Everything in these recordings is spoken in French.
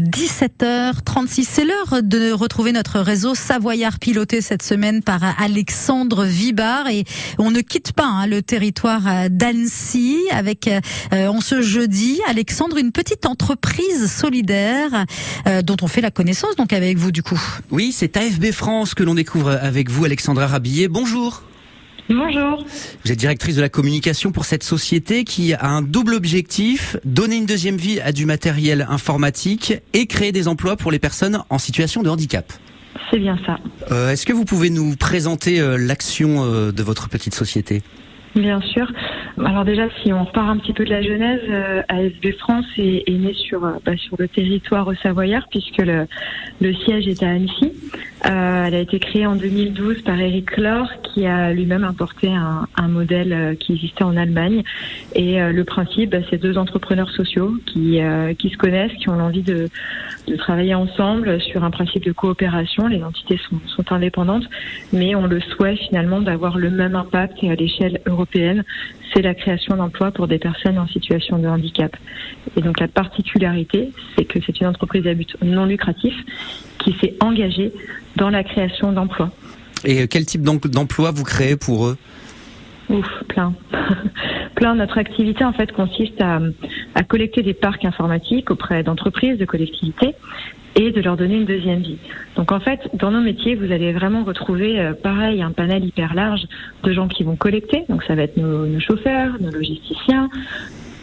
17h36. C'est l'heure de retrouver notre réseau Savoyard piloté cette semaine par Alexandre Vibard et on ne quitte pas hein, le territoire d'Annecy avec euh, en ce jeudi Alexandre une petite entreprise solidaire euh, dont on fait la connaissance donc avec vous du coup. Oui, c'est AFB France que l'on découvre avec vous Alexandra Rabillet. Bonjour. Bonjour. Vous êtes directrice de la communication pour cette société qui a un double objectif, donner une deuxième vie à du matériel informatique et créer des emplois pour les personnes en situation de handicap. C'est bien ça. Euh, Est-ce que vous pouvez nous présenter euh, l'action euh, de votre petite société? Bien sûr. Alors déjà, si on repart un petit peu de la genèse, euh, AFB France est, est né sur, euh, bah, sur le territoire savoyard puisque le, siège est à Annecy. Euh, elle a été créée en 2012 par Eric Lor qui a lui-même importé un, modèle qui existait en Allemagne. Et le principe, bah, c'est deux entrepreneurs sociaux qui, qui se connaissent, qui ont envie de, travailler ensemble sur un principe de coopération. Les entités sont, indépendantes, mais on le souhait finalement d'avoir le même impact à l'échelle européenne. C'est la création d'emplois pour des personnes en situation de handicap. Et donc la particularité, c'est que c'est une entreprise à but non lucratif qui s'est engagée dans la création d'emplois. Et quel type d'em- d'emploi vous créez pour eux? Ouf, plein. Notre activité, en fait, consiste à, collecter des parcs informatiques auprès d'entreprises, de collectivités et de leur donner une deuxième vie. Donc, en fait, dans nos métiers, vous allez vraiment retrouver, euh, pareil, un panel hyper large de gens qui vont collecter. Donc, ça va être nos chauffeurs, nos logisticiens.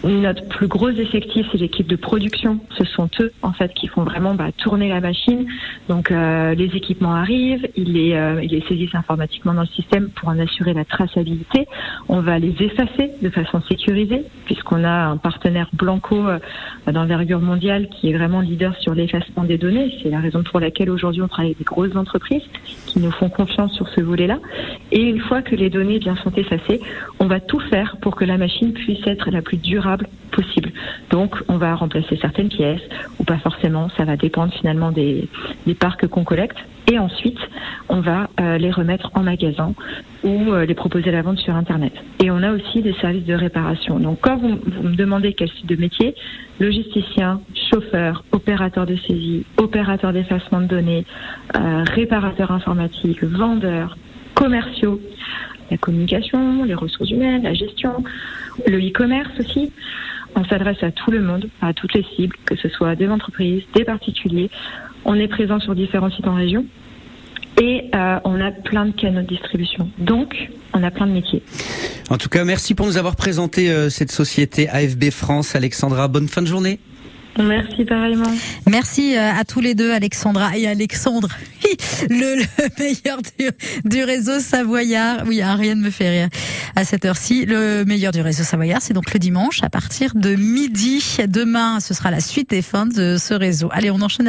Notre plus gros effectif, c'est l'équipe de production. Ce sont eux, en fait, qui font vraiment bah, tourner la machine. Donc, euh, les équipements arrivent, ils les, euh, ils les saisissent informatiquement dans le système pour en assurer la traçabilité. On va les effacer de façon sécurisée, puisqu'on a un partenaire Blanco euh, d'envergure mondiale qui est vraiment leader sur l'effacement des données. C'est la raison pour laquelle aujourd'hui on travaille avec des grosses entreprises qui nous font confiance sur ce volet-là. Et une fois que les données bien sont effacées, on va tout faire pour que la machine puisse être la plus durable possible. Donc, on va remplacer certaines pièces ou pas forcément. Ça va dépendre finalement des, des parcs qu'on collecte. Et ensuite, on va euh, les remettre en magasin ou euh, les proposer à la vente sur Internet. Et on a aussi des services de réparation. Donc, quand vous, me demandez quel type de métier, logisticien, chauffeur, opérateur de saisie, opérateur d'effacement de données, euh, réparateur informatique, vendeur, commerciaux, la communication, les ressources humaines, la gestion, le e-commerce aussi. On s'adresse à tout le monde, à toutes les cibles, que ce soit des entreprises, des particuliers. On est présent sur différents sites en région et euh, on a plein de canaux de distribution. Donc, on a plein de métiers. En tout cas, merci pour nous avoir présenté euh, cette société AFB France. Alexandra, bonne fin de journée. Merci pareillement. Merci euh, à tous les deux, Alexandra et Alexandre, le, le meilleur du, du, réseau Savoyard. Oui, hein, rien ne me fait rire à cette heure-ci. Le meilleur du réseau Savoyard, c'est donc le dimanche à partir de midi. Demain, ce sera la suite des fins de ce réseau. Allez, on enchaîne.